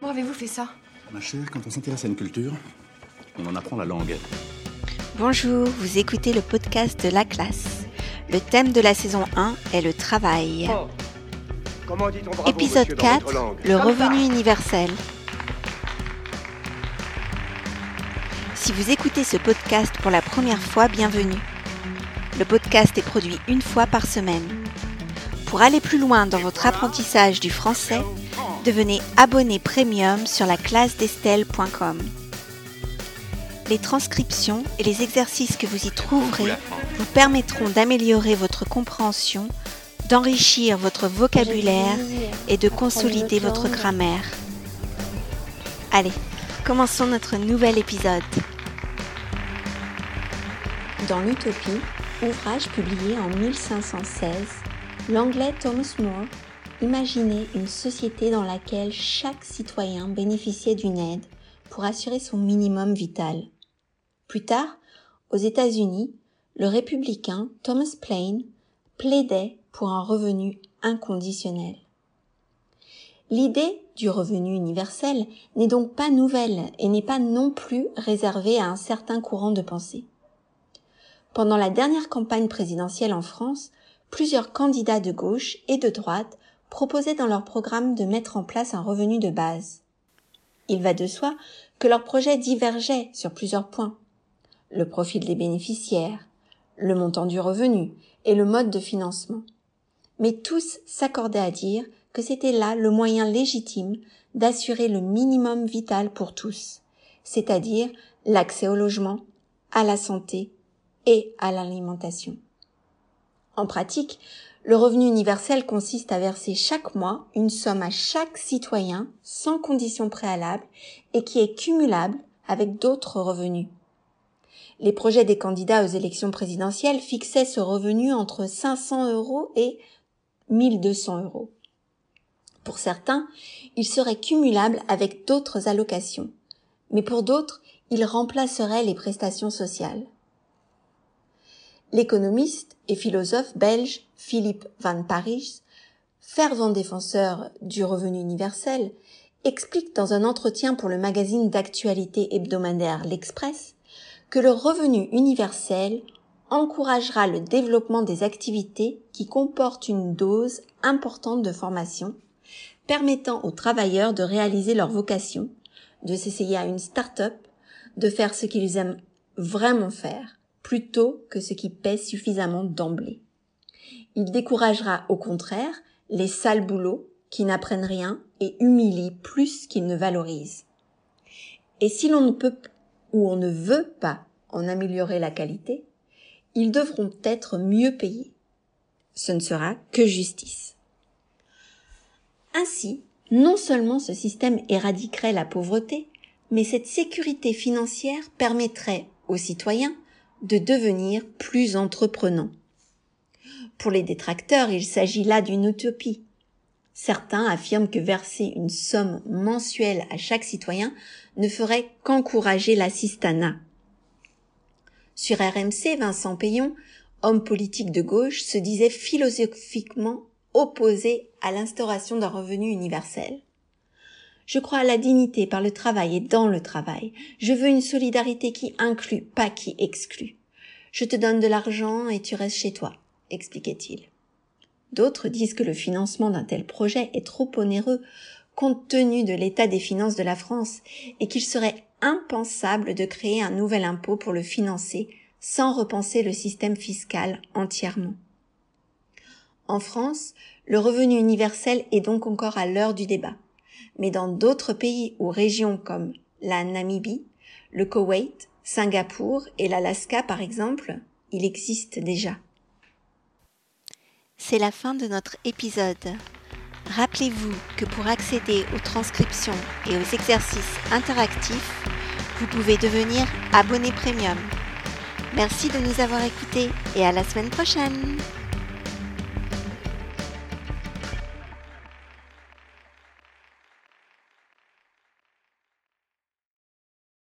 Comment avez-vous fait ça? Ma chère, quand on s'intéresse à une culture, on en apprend la langue. Bonjour, vous écoutez le podcast de la classe. Le thème de la saison 1 est le travail. Oh. Comment dit-on bravo, Épisode monsieur, dans 4, votre langue? le Comme revenu ça. universel. Si vous écoutez ce podcast pour la première fois, bienvenue. Le podcast est produit une fois par semaine. Pour aller plus loin dans votre apprentissage du français, devenez abonné premium sur la classe d'Estelle.com. Les transcriptions et les exercices que vous y trouverez vous permettront d'améliorer votre compréhension, d'enrichir votre vocabulaire et de consolider votre grammaire. Allez, commençons notre nouvel épisode. Dans l'Utopie, ouvrage publié en 1516, l'anglais Thomas More imaginait une société dans laquelle chaque citoyen bénéficiait d'une aide pour assurer son minimum vital. Plus tard, aux États-Unis, le républicain Thomas Paine plaidait pour un revenu inconditionnel. L'idée du revenu universel n'est donc pas nouvelle et n'est pas non plus réservée à un certain courant de pensée. Pendant la dernière campagne présidentielle en France, plusieurs candidats de gauche et de droite proposaient dans leur programme de mettre en place un revenu de base. Il va de soi que leurs projets divergeaient sur plusieurs points. Le profil des bénéficiaires, le montant du revenu et le mode de financement. Mais tous s'accordaient à dire que c'était là le moyen légitime d'assurer le minimum vital pour tous, c'est-à-dire l'accès au logement, à la santé et à l'alimentation. En pratique, le revenu universel consiste à verser chaque mois une somme à chaque citoyen sans condition préalable et qui est cumulable avec d'autres revenus. Les projets des candidats aux élections présidentielles fixaient ce revenu entre 500 euros et 1200 euros. Pour certains, il serait cumulable avec d'autres allocations, mais pour d'autres, il remplacerait les prestations sociales. L'économiste et philosophe belge Philippe Van Parijs, fervent défenseur du revenu universel, explique dans un entretien pour le magazine d'actualité hebdomadaire L'Express que le revenu universel encouragera le développement des activités qui comportent une dose importante de formation, permettant aux travailleurs de réaliser leur vocation, de s'essayer à une start-up, de faire ce qu'ils aiment vraiment faire, plutôt que ce qui pèse suffisamment d'emblée. Il découragera au contraire les sales boulots qui n'apprennent rien et humilient plus qu'ils ne valorisent. Et si l'on ne peut ou on ne veut pas en améliorer la qualité, ils devront être mieux payés. Ce ne sera que justice. Ainsi, non seulement ce système éradiquerait la pauvreté, mais cette sécurité financière permettrait aux citoyens de devenir plus entreprenants. Pour les détracteurs, il s'agit là d'une utopie. Certains affirment que verser une somme mensuelle à chaque citoyen ne ferait qu'encourager l'assistanat. Sur RMC, Vincent Payon, homme politique de gauche, se disait philosophiquement opposé à l'instauration d'un revenu universel. Je crois à la dignité par le travail et dans le travail. Je veux une solidarité qui inclut, pas qui exclut. Je te donne de l'argent et tu restes chez toi, expliquait-il. D'autres disent que le financement d'un tel projet est trop onéreux compte tenu de l'état des finances de la France et qu'il serait impensable de créer un nouvel impôt pour le financer sans repenser le système fiscal entièrement. En France, le revenu universel est donc encore à l'heure du débat. Mais dans d'autres pays ou régions comme la Namibie, le Koweït, Singapour et l'Alaska par exemple, il existe déjà. C'est la fin de notre épisode. Rappelez-vous que pour accéder aux transcriptions et aux exercices interactifs, vous pouvez devenir abonné premium. Merci de nous avoir écoutés et à la semaine prochaine